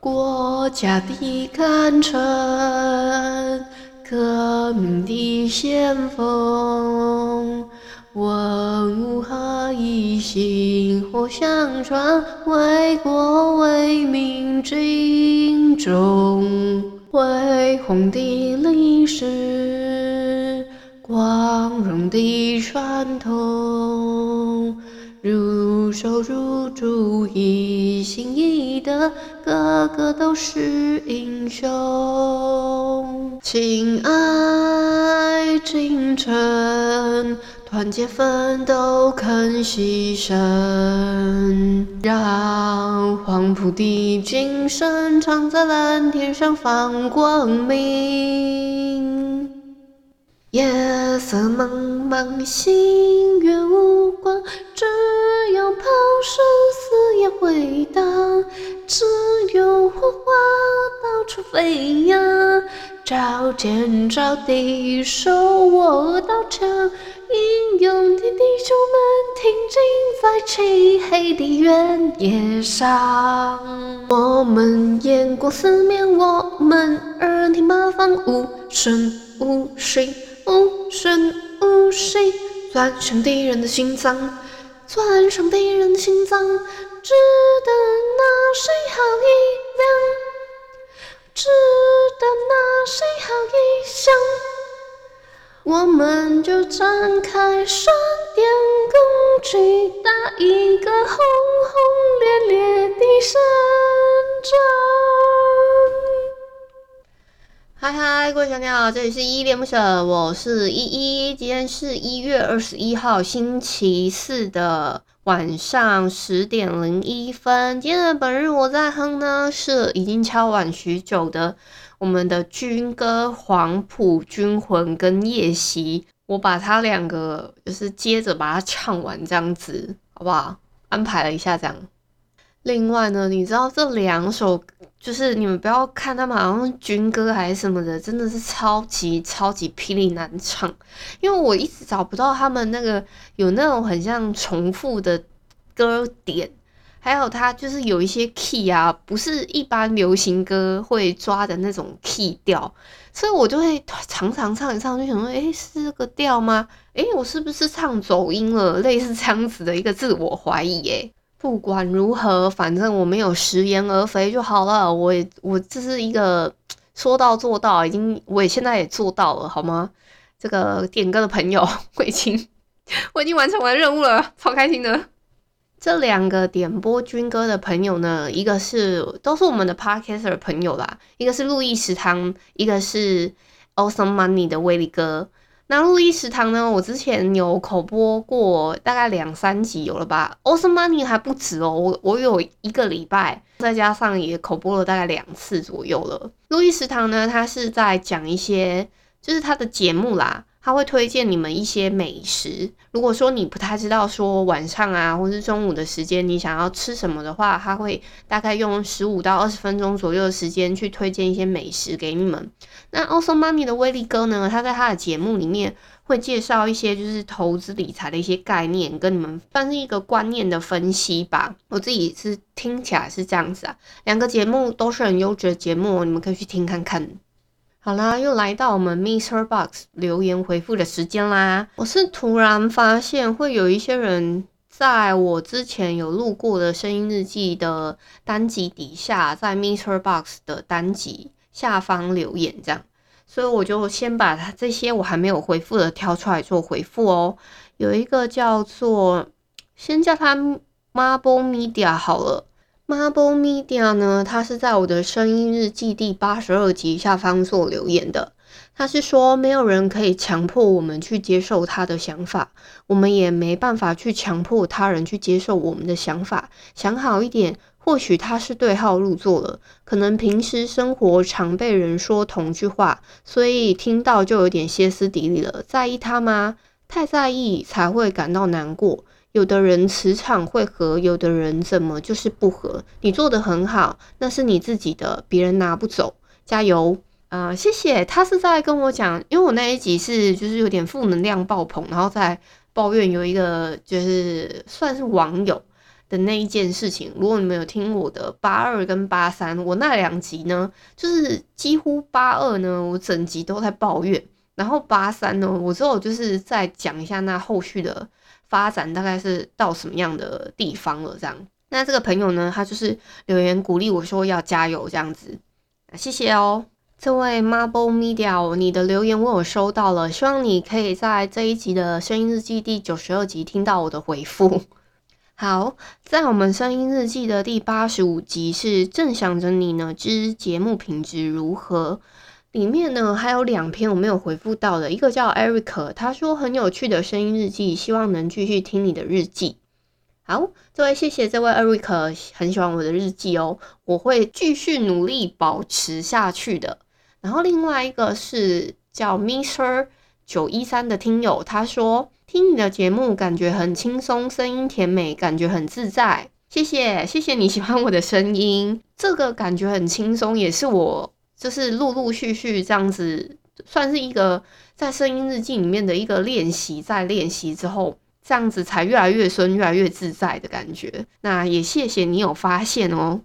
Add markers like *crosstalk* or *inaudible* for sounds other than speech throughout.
国家的干城，革命的先锋，文武合一，薪火相传，为国为民尽忠，恢宏的历史，光荣的传统。如手如足，一心一德，个个都是英雄。亲爱精诚，团结奋斗肯牺牲，让黄埔的精神常在蓝天上放光明。夜色茫茫，星月无光，只有炮声四野回荡，只有火花到处飞扬。照天照地手握刀枪，英勇的弟兄们挺进在漆黑的原野上。我们眼光四面，我们耳听八方，无声无息。无声无息，钻上敌人的心脏，钻上敌人的心脏，值得那声号一亮，只等那声号一响，我们就展开闪电攻击，打一个轰轰烈烈的胜仗。嗨嗨，各位小鸟，这里是依依恋不舍，我是依依。今天是一月二十一号星期四的晚上十点零一分。今天的本日我在哼呢，是已经敲碗许久的我们的军歌《黄埔军魂》跟《夜袭》，我把它两个就是接着把它唱完，这样子好不好？安排了一下这样。另外呢，你知道这两首？就是你们不要看他们好像军歌还是什么的，真的是超级超级霹雳难唱，因为我一直找不到他们那个有那种很像重复的歌点，还有他就是有一些 key 啊，不是一般流行歌会抓的那种 key 调，所以我就会常常唱一唱，就想说，诶，是这个调吗？诶，我是不是唱走音了？类似这样子的一个自我怀疑，诶。不管如何，反正我没有食言而肥就好了。我我这是一个说到做到，已经我也现在也做到了，好吗？这个点歌的朋友，我已经 *laughs* 我已经完成我的任务了，超开心的。这两个点播军歌的朋友呢，一个是都是我们的 Podcaster 朋友啦，一个是路易食堂，一个是 Awesome Money 的威力哥。那路易食堂呢？我之前有口播过，大概两三集有了吧。Awesome Money 还不止哦，我我有一个礼拜，再加上也口播了大概两次左右了。路易食堂呢，他是在讲一些，就是他的节目啦。他会推荐你们一些美食。如果说你不太知道说晚上啊，或是中午的时间你想要吃什么的话，他会大概用十五到二十分钟左右的时间去推荐一些美食给你们。那 Awesome Money 的威力哥呢，他在他的节目里面会介绍一些就是投资理财的一些概念，跟你们算是一个观念的分析吧。我自己是听起来是这样子啊，两个节目都是很优质的节目，你们可以去听看看。好啦，又来到我们 Mister Box 留言回复的时间啦。我是突然发现会有一些人在我之前有录过的声音日记的单集底下，在 Mister Box 的单集下方留言，这样，所以我就先把他这些我还没有回复的挑出来做回复哦。有一个叫做，先叫他 Marble Media 好了。Marble Media 呢，他是在我的声音日记第八十二集下方做留言的。他是说，没有人可以强迫我们去接受他的想法，我们也没办法去强迫他人去接受我们的想法。想好一点，或许他是对号入座了，可能平时生活常被人说同句话，所以听到就有点歇斯底里了。在意他吗？太在意才会感到难过。有的人磁场会合，有的人怎么就是不合。你做得很好，那是你自己的，别人拿不走。加油！啊、呃，谢谢。他是在跟我讲，因为我那一集是就是有点负能量爆棚，然后在抱怨有一个就是算是网友的那一件事情。如果你们有听我的八二跟八三，我那两集呢，就是几乎八二呢，我整集都在抱怨，然后八三呢，我之后就是再讲一下那后续的发展大概是到什么样的地方了。这样，那这个朋友呢，他就是留言鼓励我说要加油这样子，谢谢哦。这位 Marble Media，你的留言我有收到了，希望你可以在这一集的声音日记第九十二集听到我的回复。*laughs* 好，在我们声音日记的第八十五集是正想着你呢，之节目品质如何？里面呢还有两篇我没有回复到的，一个叫 Eric，他说很有趣的声音日记，希望能继续听你的日记。好，这位谢谢这位 Eric，很喜欢我的日记哦，我会继续努力保持下去的。然后另外一个是叫 Mr 九一三的听友，他说听你的节目感觉很轻松，声音甜美，感觉很自在。谢谢，谢谢你喜欢我的声音，这个感觉很轻松，也是我就是陆陆续续这样子，算是一个在声音日记里面的一个练习，在练习之后。这样子才越来越顺，越来越自在的感觉。那也谢谢你有发现哦。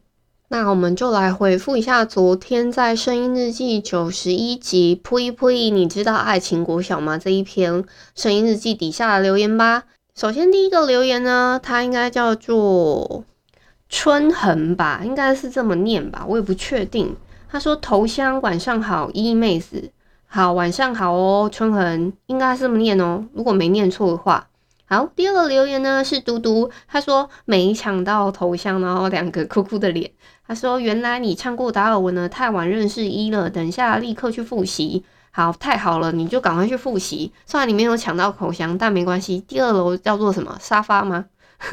那我们就来回复一下昨天在声音日记九十一集“呸呸”，你知道爱情国小吗？这一篇声音日记底下的留言吧。首先第一个留言呢，它应该叫做春恒吧，应该是这么念吧，我也不确定。他说：“头香晚上好，依依妹子，好晚上好哦，春恒应该是这么念哦，如果没念错的话。”好，第二个留言呢是嘟嘟，他说没抢到头像，然后两个哭哭的脸。他说原来你唱过达尔文呢，太晚认识一了，等一下立刻去复习。好，太好了，你就赶快去复习。虽然你没有抢到头像，但没关系。第二楼叫做什么沙发吗？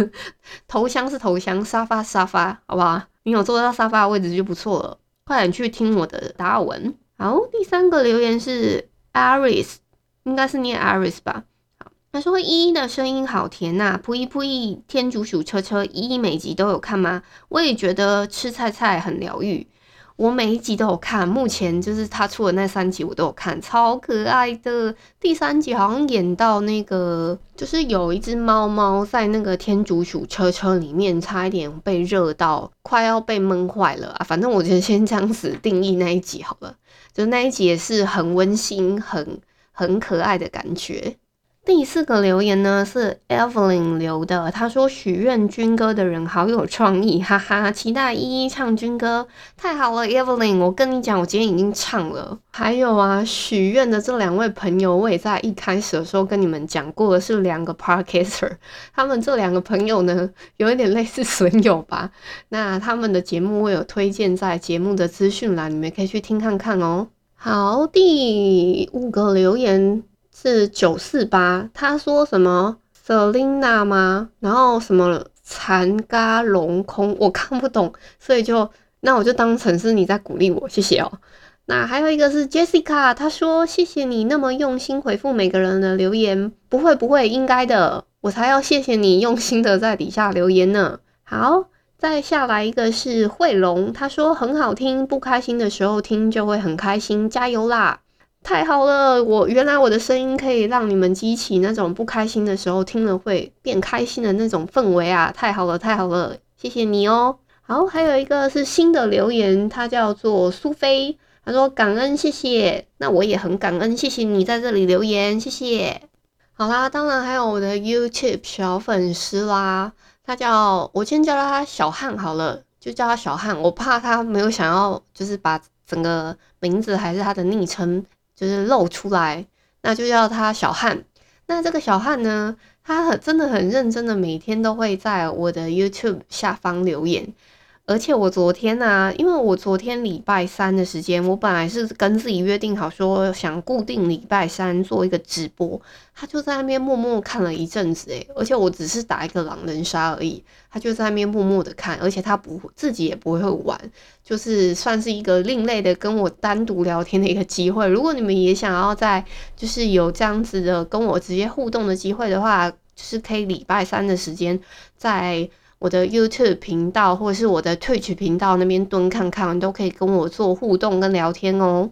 *laughs* 头像是头像，沙发沙发，好不好？你有坐到沙发的位置就不错了。快点去听我的达尔文。好，第三个留言是 Aris，应该是念 Aris 吧。他说：“依依的声音好甜呐、啊，噗噗一天竺鼠车车，依依每集都有看吗？我也觉得吃菜菜很疗愈，我每一集都有看，目前就是他出的那三集我都有看，超可爱的。第三集好像演到那个，就是有一只猫猫在那个天竺鼠车车里面，差一点被热到，快要被闷坏了啊！反正我就先这样子定义那一集好了，就那一集也是很温馨、很很可爱的感觉。”第四个留言呢是 Evelyn 留的，他说许愿军歌的人好有创意，哈哈，期待依依唱军歌，太好了，Evelyn，我跟你讲，我今天已经唱了。还有啊，许愿的这两位朋友，我也在一开始的时候跟你们讲过的是两个 Podcaster，他们这两个朋友呢，有一点类似损友吧。那他们的节目我有推荐在节目的资讯栏，你们可以去听看看哦。好，第五个留言。是九四八，他说什么 Selina 吗？然后什么残嘎隆空，我看不懂，所以就那我就当成是你在鼓励我，谢谢哦。那还有一个是 Jessica，他说谢谢你那么用心回复每个人的留言，不会不会，应该的，我才要谢谢你用心的在底下留言呢。好，再下来一个是慧龙，他说很好听，不开心的时候听就会很开心，加油啦！太好了，我原来我的声音可以让你们激起那种不开心的时候听了会变开心的那种氛围啊！太好了，太好了，谢谢你哦。好，还有一个是新的留言，他叫做苏菲，他说感恩谢谢，那我也很感恩，谢谢你在这里留言，谢谢。好啦，当然还有我的 YouTube 小粉丝啦，他叫我先叫他小汉好了，就叫他小汉，我怕他没有想要就是把整个名字还是他的昵称。就是露出来，那就叫他小汉。那这个小汉呢，他很真的很认真的，每天都会在我的 YouTube 下方留言，而且我昨天呢、因为我昨天礼拜三的时间，我本来是跟自己约定好说想固定礼拜三做一个直播，他就在那边默默看了一阵子，诶，而且我只是打一个狼人杀而已，他就在那边默默的看，而且他不自己也不会玩，就是算是一个另类的跟我单独聊天的一个机会。如果你们也想要在就是有这样子的跟我直接互动的机会的话，就是可以礼拜三的时间在。我的 YouTube 频道或者是我的 Twitch 频道那边蹲看看，都可以跟我做互动跟聊天哦。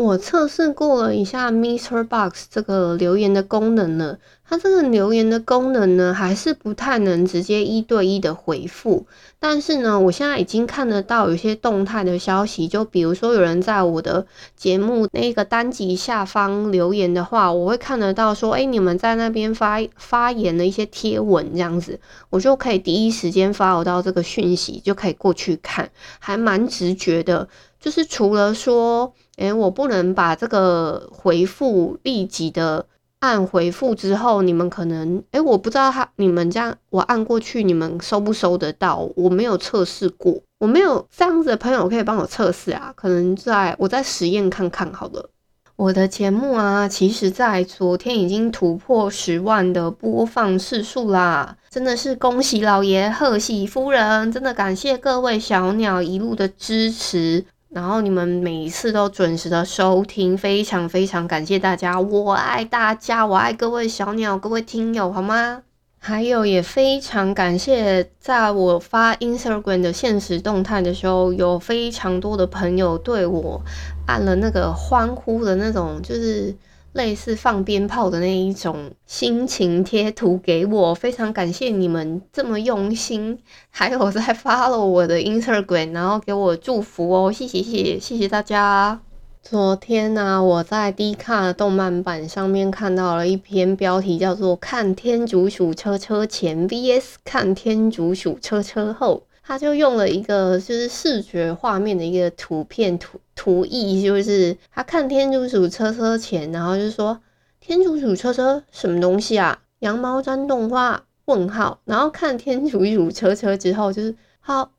我测试过了一下 MixerBox 这个留言的功能了，它这个留言的功能呢，还是不太能直接一对一的回复。但是呢，我现在已经看得到有些动态的消息，就比如说有人在我的节目那个单集下方留言的话，我会看得到说，哎，你们在那边发发言的一些贴文这样子，我就可以第一时间发到这个讯息，就可以过去看，还蛮直觉的。就是除了说，诶、我不能把这个回复立即的按回复之后，你们可能，诶、我不知道他你们这样我按过去，你们收不收得到？我没有测试过，我没有这样子的朋友可以帮我测试啊，可能在我再实验看看好了。我的节目啊，其实在昨天已经突破十万的播放次数啦，真的是恭喜老爷，贺喜夫人，真的感谢各位小鸟一路的支持。然后你们每一次都准时的收听，非常非常感谢大家，我爱大家，我爱各位小鸟，各位听友，好吗？还有也非常感谢，在我发 Instagram 的现实动态的时候，有非常多的朋友对我按了那个欢呼的那种，就是。类似放鞭炮的那一种心情贴图给我，非常感谢你们这么用心，还有在 *laughs* follow 我的 Instagram，然后给我祝福哦，谢谢谢谢谢谢大家。昨天呢、我在 Dcard 动漫版上面看到了一篇标题，叫做《看天竺鼠车车前 VS 看天竺鼠车车后》。他就用了一个就是视觉画面的一个图片图图意，就是他看天竺鼠车车前，然后就说天竺鼠车车什么东西啊？羊毛毡动画？问号。然后看天竺鼠车车之后，就是好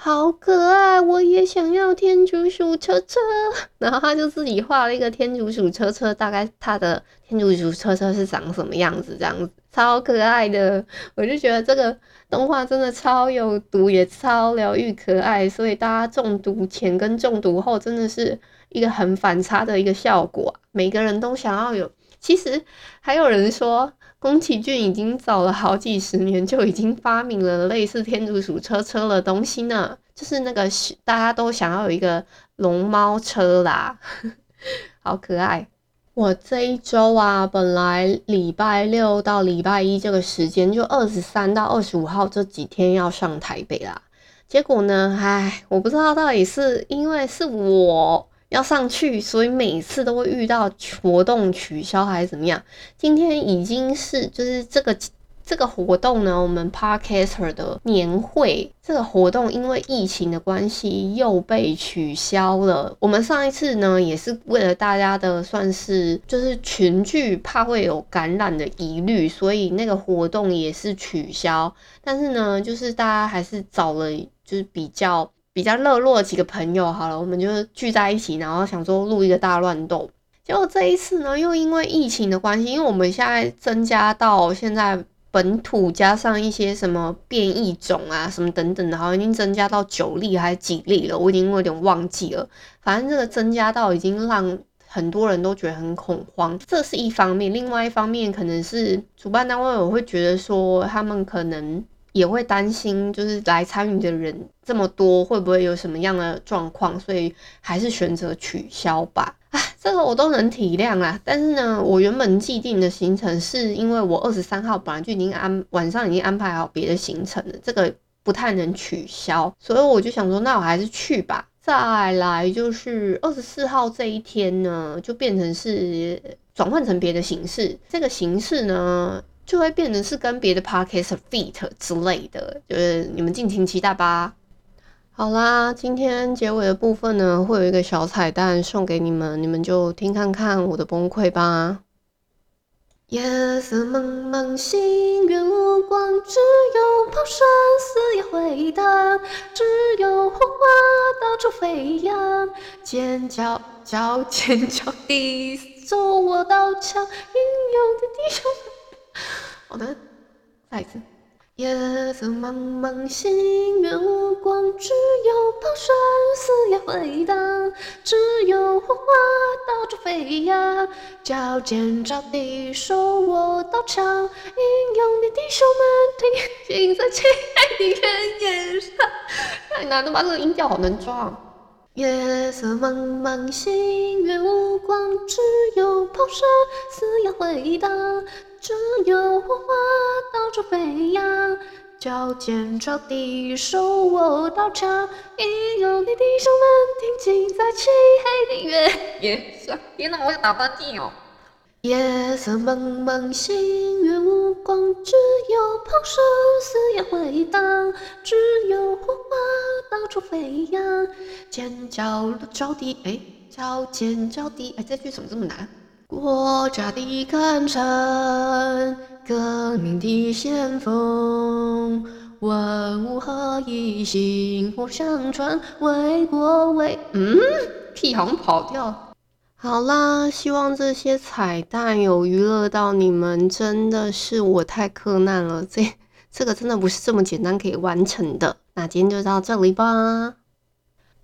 好可爱，我也想要天竺鼠车车。*laughs* 然后他就自己画了一个天竺鼠车车，大概他的天竺鼠车车是长什么样子，这样子超可爱的，我就觉得这个。动画真的超有毒，也超疗愈可爱，所以大家中毒前跟中毒后真的是一个很反差的一个效果。每个人都想要有，其实还有人说，宫崎骏已经早了好几十年就已经发明了类似天竺鼠车车的东西呢，就是那个大家都想要有一个龙猫车啦，*laughs* 好可爱。我这一周啊，本来礼拜六到礼拜一这个时间，就二十三到二十五号这几天要上台北啦。结果呢，唉，我不知道到底是因为是我要上去，所以每次都会遇到活动取消还是怎么样。今天已经是就是这个。这个活动呢，我们 Podcaster 的年会这个活动因为疫情的关系又被取消了。我们上一次呢，也是为了大家的算是就是群聚，怕会有感染的疑虑，所以那个活动也是取消。但是呢，就是大家还是找了就是比较比较热络的几个朋友好了，我们就聚在一起，然后想说录一个大乱斗。结果这一次呢，又因为疫情的关系，因为我们现在增加到现在。本土加上一些什么变异种啊，什么等等的，好像已经增加到九例还是几例了，我已经有点忘记了。反正这个增加到已经让很多人都觉得很恐慌，这是一方面。另外一方面，可能是主办单位我会觉得说，他们可能也会担心，就是来参与的人这么多，会不会有什么样的状况，所以还是选择取消吧。啊，这个我都能体谅啦。但是呢，我原本既定的行程是因为我二十三号本来就已经安晚上已经安排好别的行程了，这个不太能取消，所以我就想说，那我还是去吧。再来就是二十四号这一天呢，就变成是转换成别的形式，这个形式呢就会变成是跟别的 podcast feat 之类的，就是你们敬请期待吧。好啦，今天结尾的部分呢，会有一个小彩蛋送给你们，你们就听看看我的崩溃吧。夜色茫茫，星月无光，只有抛生死也回荡，只有。火花到处飞扬，尖叫叫尖叫地走我刀枪，英勇的弟兄们。好的，再一次。夜色茫茫，星月无光，只有炮声嘶哑回荡，只有火花到处飞扬，脚尖着地手握刀枪，英勇的弟兄们挺进在漆黑的原野上。太难了吧，这个音调好难抓。夜色茫茫，星月无光，只有炮声嘶哑回荡，只有火花到处飞扬，脚尖着地手握刀枪，英勇的弟兄们挺进在漆黑的原野上。天哪，我要打喷嚏哦！夜色蒙蒙，星月无光，只有炮声嘶哑回荡，只有火花到处飞扬，尖叫着地，哎，脚尖着地，哎，这句怎么这么难？国家的干城，革命的先锋，文武合一，薪火相传，为国为……嗯，屁好像跑调。好啦，希望这些彩蛋有娱乐到你们。真的是我太克难了，这这个真的不是这么简单可以完成的。那今天就到这里吧，